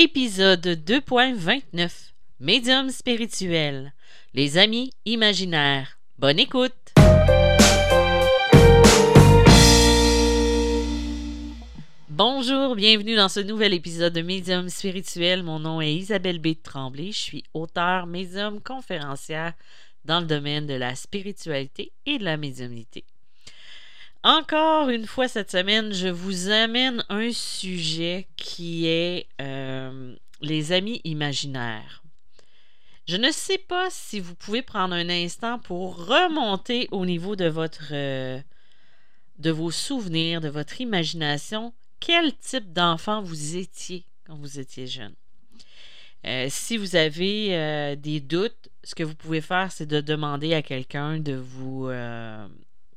Épisode 2.29 Médium spirituel Les amis imaginaires. Bonne écoute Bonjour, bienvenue dans ce nouvel épisode de Médium spirituel. Mon nom est Isabelle B. Tremblay. Je suis auteur, médium, conférencière dans le domaine de la spiritualité et de la médiumnité. Encore une fois cette semaine, je vous amène un sujet qui est euh, les amis imaginaires. Je ne sais pas si vous pouvez prendre un instant pour remonter au niveau de votre euh, de vos souvenirs, de votre imagination, quel type d'enfant vous étiez quand vous étiez jeune? Euh, si vous avez des doutes, ce que vous pouvez faire, c'est de demander à quelqu'un de vous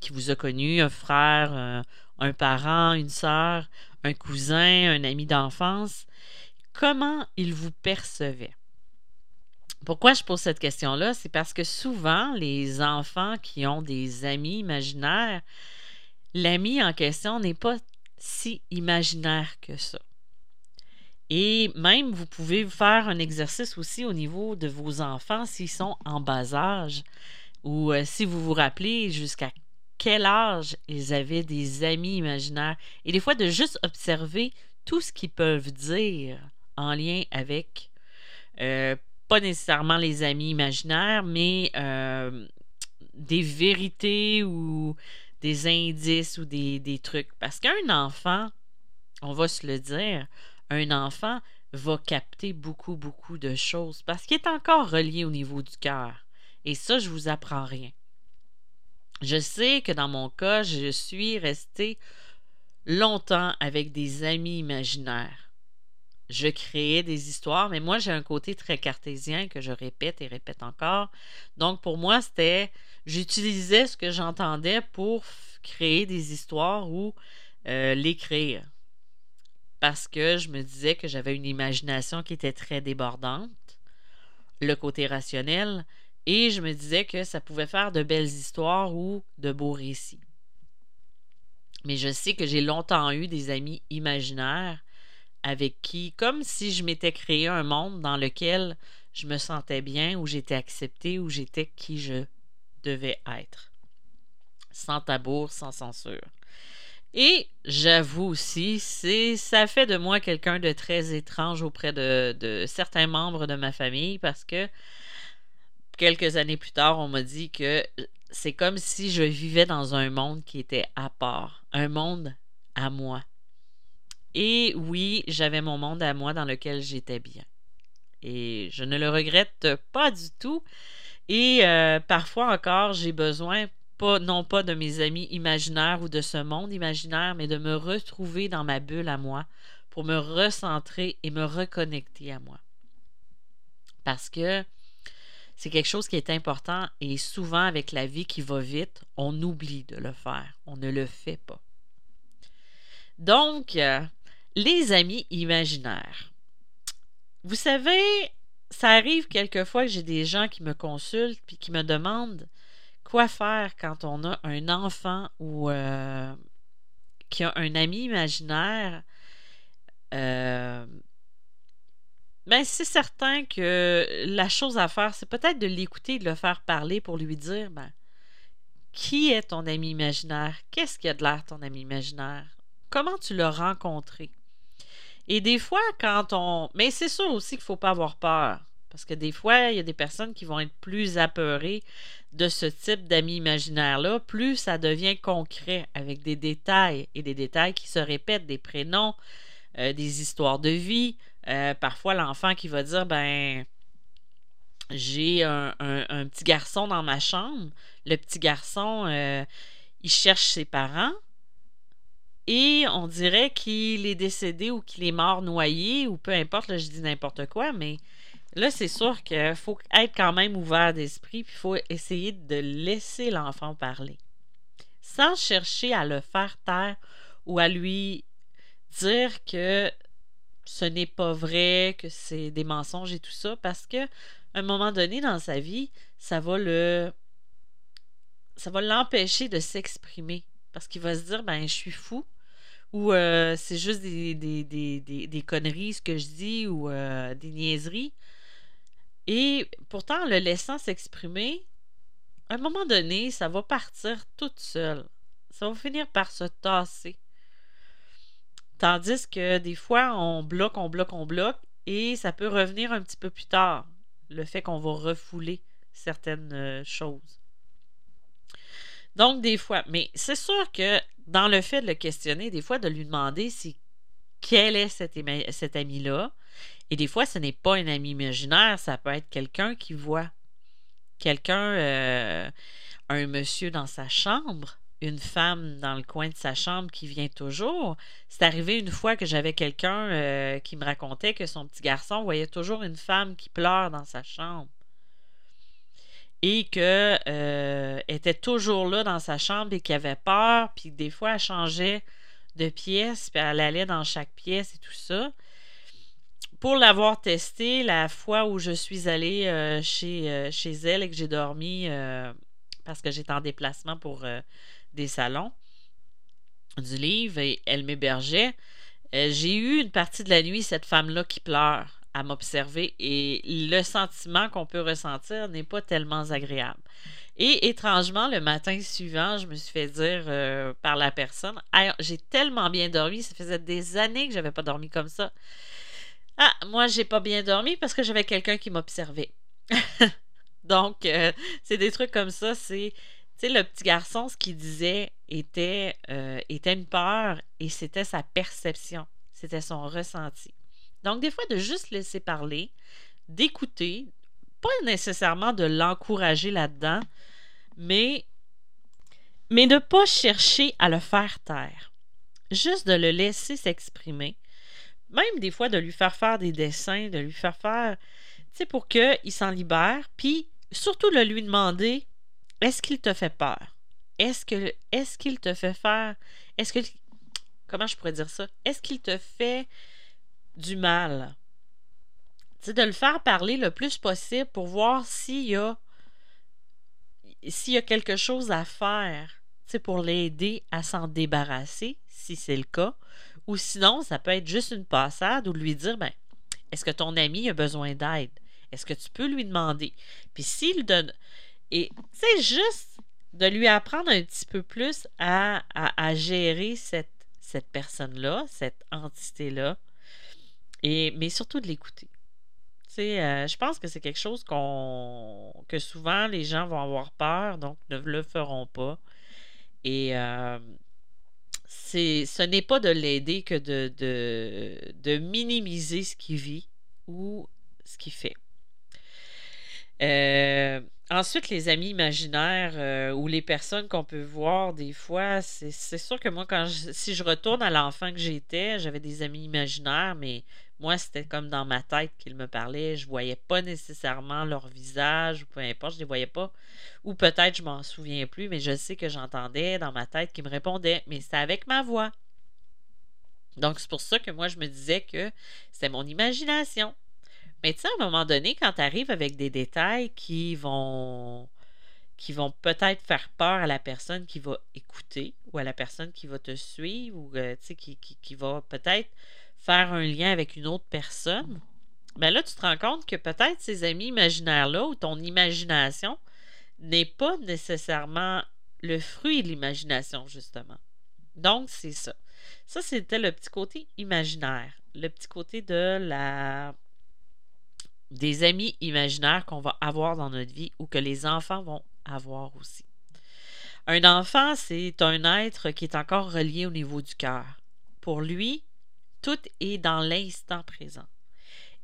qui vous a connu, un frère, euh, un parent, une sœur, un cousin, un ami d'enfance, comment il vous percevait? Pourquoi je pose cette question-là? C'est parce que souvent, les enfants qui ont des amis imaginaires, l'ami en question n'est pas si imaginaire que ça. Et même, vous pouvez faire un exercice aussi au niveau de vos enfants s'ils sont en bas âge, ou euh, si vous vous rappelez jusqu'à quel âge ils avaient des amis imaginaires. Et des fois, de juste observer tout ce qu'ils peuvent dire en lien avec, euh, pas nécessairement les amis imaginaires, mais euh, des vérités ou des indices ou des, trucs. Parce qu'un enfant, on va se le dire, un enfant va capter beaucoup, beaucoup de choses parce qu'il est encore relié au niveau du cœur. Et ça, je vous apprends rien. Je sais que dans mon cas, je suis restée longtemps avec des amis imaginaires. Je créais des histoires, mais moi, j'ai un côté très cartésien que je répète et répète encore. Donc, pour moi, c'était, j'utilisais ce que j'entendais pour créer des histoires ou euh, l'écrire. Parce que je me disais que j'avais une imagination qui était très débordante, le côté rationnel, et je me disais que ça pouvait faire de belles histoires ou de beaux récits. Mais je sais que j'ai longtemps eu des amis imaginaires avec qui, comme si je m'étais créé un monde dans lequel je me sentais bien, où j'étais acceptée, où j'étais qui je devais être. Sans tabour, sans censure. Et j'avoue aussi, c'est ça fait de moi quelqu'un de très étrange auprès de, de certains membres de ma famille parce que quelques années plus tard, on m'a dit que c'est comme si je vivais dans un monde qui était à part, un monde à moi. Et oui, j'avais mon monde à moi dans lequel j'étais bien. Et je ne le regrette pas du tout. Et euh, parfois encore, j'ai besoin, non pas de mes amis imaginaires ou de ce monde imaginaire, mais de me retrouver dans ma bulle à moi pour me recentrer et me reconnecter à moi. Parce que c'est quelque chose qui est important et souvent avec la vie qui va vite, on oublie de le faire. On ne le fait pas. Donc, euh, les amis imaginaires. Vous savez, ça arrive quelquefois que j'ai des gens qui me consultent puis qui me demandent quoi faire quand on a un enfant ou euh, qui a un ami imaginaire. Euh, ben, c'est certain que la chose à faire, c'est peut-être de l'écouter, de le faire parler pour lui dire ben, qui est ton ami imaginaire? Qu'est-ce qui a de l'air ton ami imaginaire? Comment tu l'as rencontré? Et des fois, quand on. Mais c'est sûr aussi qu'il ne faut pas avoir peur. Parce que des fois, il y a des personnes qui vont être plus apeurées de ce type d'amis imaginaire-là, plus ça devient concret avec des détails et des détails qui se répètent, des prénoms, euh, des histoires de vie, euh, parfois, l'enfant qui va dire ben j'ai un, petit garçon dans ma chambre. Le petit garçon, euh, il cherche ses parents. Et on dirait qu'il est décédé ou qu'il est mort noyé, ou peu importe, là, je dis n'importe quoi, mais là, c'est sûr qu'il faut être quand même ouvert d'esprit, puis il faut essayer de laisser l'enfant parler. Sans chercher à le faire taire ou à lui dire que ce n'est pas vrai, que c'est des mensonges et tout ça, parce que un moment donné dans sa vie, ça va le ça va l'empêcher de s'exprimer parce qu'il va se dire ben je suis fou ou euh, c'est juste des, des, des, conneries, ce que je dis, ou euh, des niaiseries. Et pourtant, le laissant s'exprimer, à un moment donné, ça va partir toute seule. Ça va finir par se tasser. Tandis que des fois, on bloque, on bloque, on bloque, et ça peut revenir un petit peu plus tard, le fait qu'on va refouler certaines euh, choses. Donc, des fois, mais c'est sûr que dans le fait de le questionner, des fois, de lui demander si quel est cet, ami-là, et des fois, ce n'est pas un ami imaginaire, ça peut être quelqu'un qui voit. Quelqu'un, euh, un monsieur dans sa chambre, une femme dans le coin de sa chambre qui vient toujours. C'est arrivé une fois que j'avais quelqu'un euh, qui me racontait que son petit garçon voyait toujours une femme qui pleure dans sa chambre. Et que euh, était toujours là dans sa chambre et qu'il avait peur, puis des fois elle changeait de pièce, puis elle allait dans chaque pièce et tout ça. Pour l'avoir testé, la fois où je suis allée euh, chez, euh, chez elle et que j'ai dormi parce que j'étais en déplacement pour des salons du livre et elle m'hébergeait, j'ai eu une partie de la nuit cette femme-là qui pleure à m'observer et le sentiment qu'on peut ressentir n'est pas tellement agréable. Et étrangement, le matin suivant, je me suis fait dire euh, par la personne J'ai tellement bien dormi, ça faisait des années que je n'avais pas dormi comme ça. Ah, moi, j'ai pas bien dormi parce que j'avais quelqu'un qui m'observait. Donc, euh, c'est des trucs comme ça. C'est, tu sais, le petit garçon, ce qu'il disait était, euh, était une peur et c'était sa perception, c'était son ressenti. Donc, des fois, de juste laisser parler, d'écouter, pas nécessairement de l'encourager là-dedans, mais, de ne pas chercher à le faire taire. Juste de le laisser s'exprimer. Même des fois de lui faire faire des dessins, de lui faire faire, tu sais, pour qu'il s'en libère. Puis surtout de lui demander est-ce qu'il te fait peur? Est-ce que est-ce qu'il te fait faire Est-ce que comment je pourrais dire ça? Est-ce qu'il te fait du mal. C'est de le faire parler le plus possible pour voir s'il y a s'il y a quelque chose à faire pour l'aider à s'en débarrasser, si c'est le cas. Ou sinon, ça peut être juste une passade ou lui dire ben, est-ce que ton ami a besoin d'aide? Est-ce que tu peux lui demander? Puis s'il donne. Et c'est juste de lui apprendre un petit peu plus à, à, gérer cette, cette personne-là, cette entité-là, et, mais surtout de l'écouter. Euh, je pense que c'est quelque chose qu'on que souvent les gens vont avoir peur, donc ne le feront pas. Et euh, ce n'est pas de l'aider que de, de, minimiser ce qu'il vit ou ce qu'il fait. Euh, ensuite, les amis imaginaires euh, ou les personnes qu'on peut voir des fois, c'est sûr que moi, quand si je retourne à l'enfant que j'étais, j'avais des amis imaginaires, mais moi, c'était comme dans ma tête qu'ils me parlaient. Je voyais pas nécessairement leur visage ou peu importe, je les voyais pas. Ou peut-être je m'en souviens plus, mais je sais que j'entendais dans ma tête qu'ils me répondaient, mais c'était avec ma voix. Donc, c'est pour ça que moi, je me disais que c'était mon imagination. Mais tu sais, à un moment donné, quand tu arrives avec des détails qui vont qui vont peut-être faire peur à la personne qui va écouter ou à la personne qui va te suivre ou euh, qui, qui, qui va peut-être faire un lien avec une autre personne, ben là, tu te rends compte que peut-être ces amis imaginaires-là ou ton imagination n'est pas nécessairement le fruit de l'imagination, justement. Donc, c'est ça. Ça, c'était le petit côté imaginaire, le petit côté de la des amis imaginaires qu'on va avoir dans notre vie ou que les enfants vont avoir aussi. Un enfant, c'est un être qui est encore relié au niveau du cœur. Pour lui, tout est dans l'instant présent.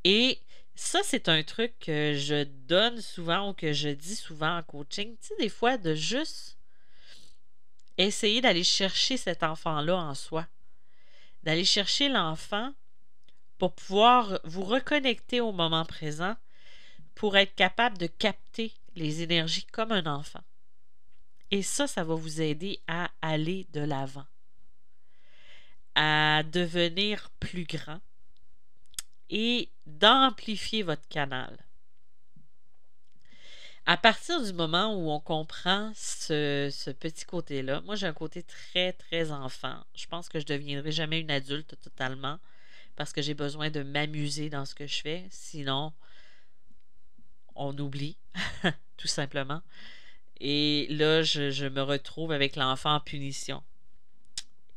Et ça, c'est un truc que je donne souvent ou que je dis souvent en coaching. Tu sais, des fois, de juste essayer d'aller chercher cet enfant-là en soi. D'aller chercher l'enfant pour pouvoir vous reconnecter au moment présent, pour être capable de capter les énergies comme un enfant. Et ça, ça va vous aider à aller de l'avant à devenir plus grand et d'amplifier votre canal. à partir du moment où on comprend ce, petit côté-là, moi j'ai un côté très, très enfant. Je pense que je ne deviendrai jamais une adulte totalement parce que j'ai besoin de m'amuser dans ce que je fais. Sinon, on oublie, tout simplement. Et là, je me retrouve avec l'enfant en punition.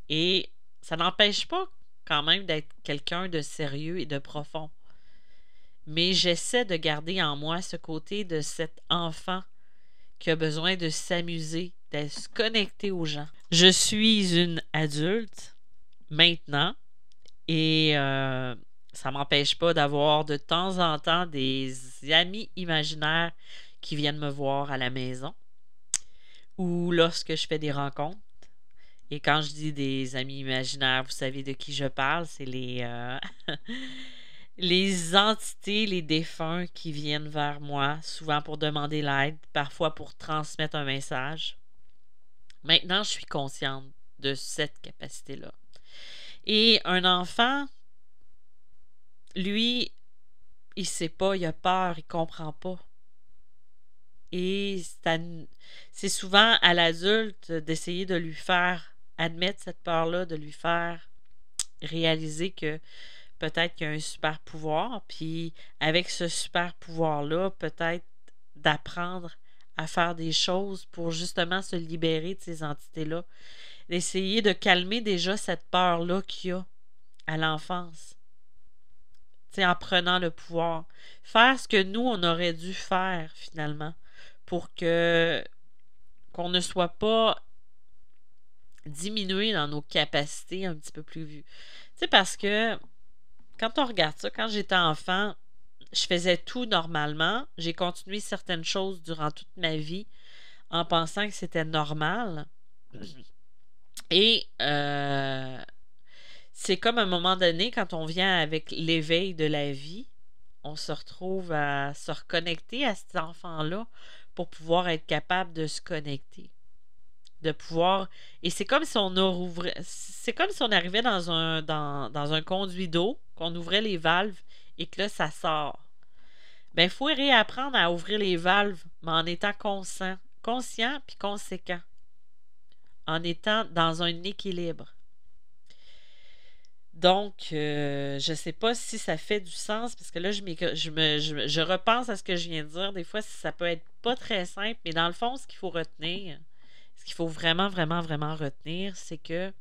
Et ça n'empêche pas quand même d'être quelqu'un de sérieux et de profond mais j'essaie de garder en moi ce côté de cet enfant qui a besoin de s'amuser, de se connecter aux gens. Je suis une adulte maintenant et euh, ça m'empêche pas d'avoir de temps en temps des amis imaginaires qui viennent me voir à la maison ou lorsque je fais des rencontres. Et quand je dis des amis imaginaires, vous savez de qui je parle, c'est les euh, les entités, les défunts qui viennent vers moi, souvent pour demander l'aide, parfois pour transmettre un message. Maintenant, je suis consciente de cette capacité-là. Et un enfant, lui, il sait pas, il a peur, il comprend pas. Et c'est souvent à l'adulte d'essayer de lui faire admettre cette peur-là, de lui faire réaliser que peut-être qu'il y a un super pouvoir, puis avec ce super pouvoir-là, peut-être d'apprendre à faire des choses pour justement se libérer de ces entités-là. D'essayer de calmer déjà cette peur-là qu'il y a à l'enfance. en prenant le pouvoir. Faire ce que nous, on aurait dû faire finalement pour que qu'on ne soit pas diminué dans nos capacités un petit peu plus vues. Tu sais, parce que quand on regarde ça, quand j'étais enfant, je faisais tout normalement. J'ai continué certaines choses durant toute ma vie en pensant que c'était normal. Et euh, c'est comme à un moment donné, quand on vient avec l'éveil de la vie, on se retrouve à se reconnecter à cet enfant-là pour pouvoir être capable de se connecter de pouvoir. Et c'est comme si on ouvrait. C'est comme si on arrivait dans un, dans, un conduit d'eau, qu'on ouvrait les valves et que là, ça sort. Ben, il faut réapprendre à ouvrir les valves, mais en étant conscient, conscient puis conséquent. En étant dans un équilibre. Donc, euh, je ne sais pas si ça fait du sens, parce que là, je, je, me, je, je, repense à ce que je viens de dire. Des fois, ça peut être pas très simple, mais dans le fond, ce qu'il faut retenir, qu'il faut vraiment, vraiment, vraiment retenir, c'est que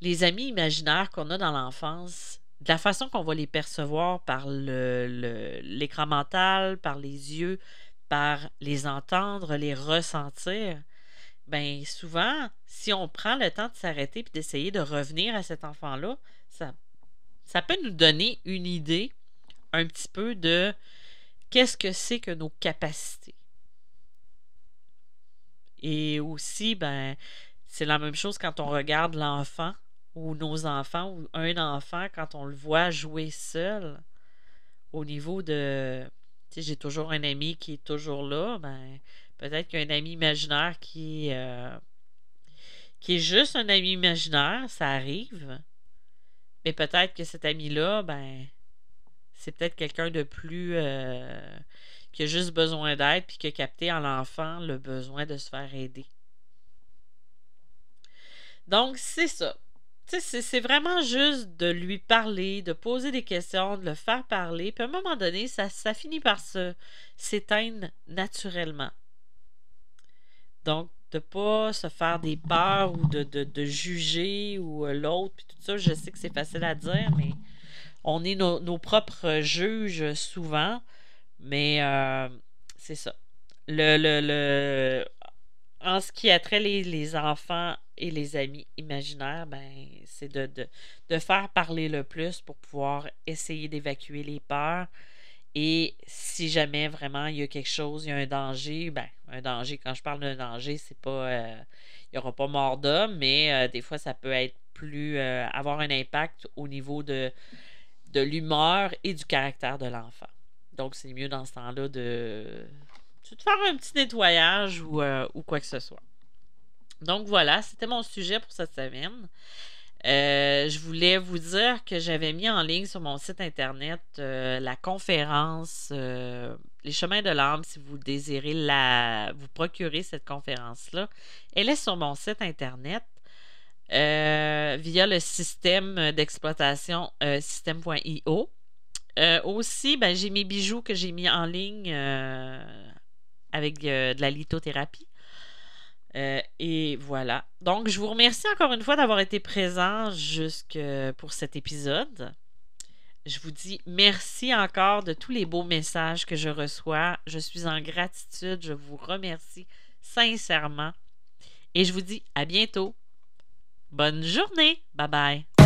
les amis imaginaires qu'on a dans l'enfance, de la façon qu'on va les percevoir par l'écran mental, par les yeux, par les entendre, les ressentir, ben souvent, si on prend le temps de s'arrêter et d'essayer de revenir à cet enfant-là, ça, ça peut nous donner une idée un petit peu de qu'est-ce que c'est que nos capacités. Et aussi, ben, c'est la même chose quand on regarde l'enfant ou nos enfants ou un enfant quand on le voit jouer seul au niveau de j'ai toujours un ami qui est toujours là ben peut-être qu'un ami imaginaire qui euh, qui est juste un ami imaginaire ça arrive. Mais peut-être que cet ami là ben c'est peut-être quelqu'un de plus euh, qui a juste besoin d'aide puis qui a capté en l'enfant le besoin de se faire aider. Donc, c'est ça. C'est vraiment juste de lui parler, de poser des questions, de le faire parler. Puis à un moment donné, ça, finit par s'éteindre naturellement. Donc, de ne pas se faire des peurs ou de, de, juger ou euh, l'autre, puis tout ça, je sais que c'est facile à dire, mais on est nos propres juges souvent. Mais euh, c'est ça. Le, le, le, en ce qui a trait les, les enfants et les amis imaginaires, ben, c'est de, de, de, faire parler le plus pour pouvoir essayer d'évacuer les peurs. Et si jamais vraiment il y a quelque chose, il y a un danger, ben, un danger, quand je parle d'un danger, c'est pas. Euh, il n'y aura pas mort d'homme, mais euh, des fois, ça peut être plus. avoir un impact au niveau de, de l'humeur et du caractère de l'enfant. Donc, c'est mieux dans ce temps-là de, faire un petit nettoyage euh, ou, quoi que ce soit. Donc, voilà, c'était mon sujet pour cette semaine. Euh, je voulais vous dire que j'avais mis en ligne sur mon site internet euh, la conférence les chemins de l'âme si vous désirez la, vous procurer cette conférence-là. Elle est sur mon site internet via le système d'exploitation système.io. Euh, aussi, ben, j'ai mes bijoux que j'ai mis en ligne avec de la lithothérapie. et voilà. Donc, je vous remercie encore une fois d'avoir été présent jusque pour cet épisode. Je vous dis merci encore de tous les beaux messages que je reçois. Je suis en gratitude. Je vous remercie sincèrement. Et je vous dis à bientôt. Bonne journée. Bye bye.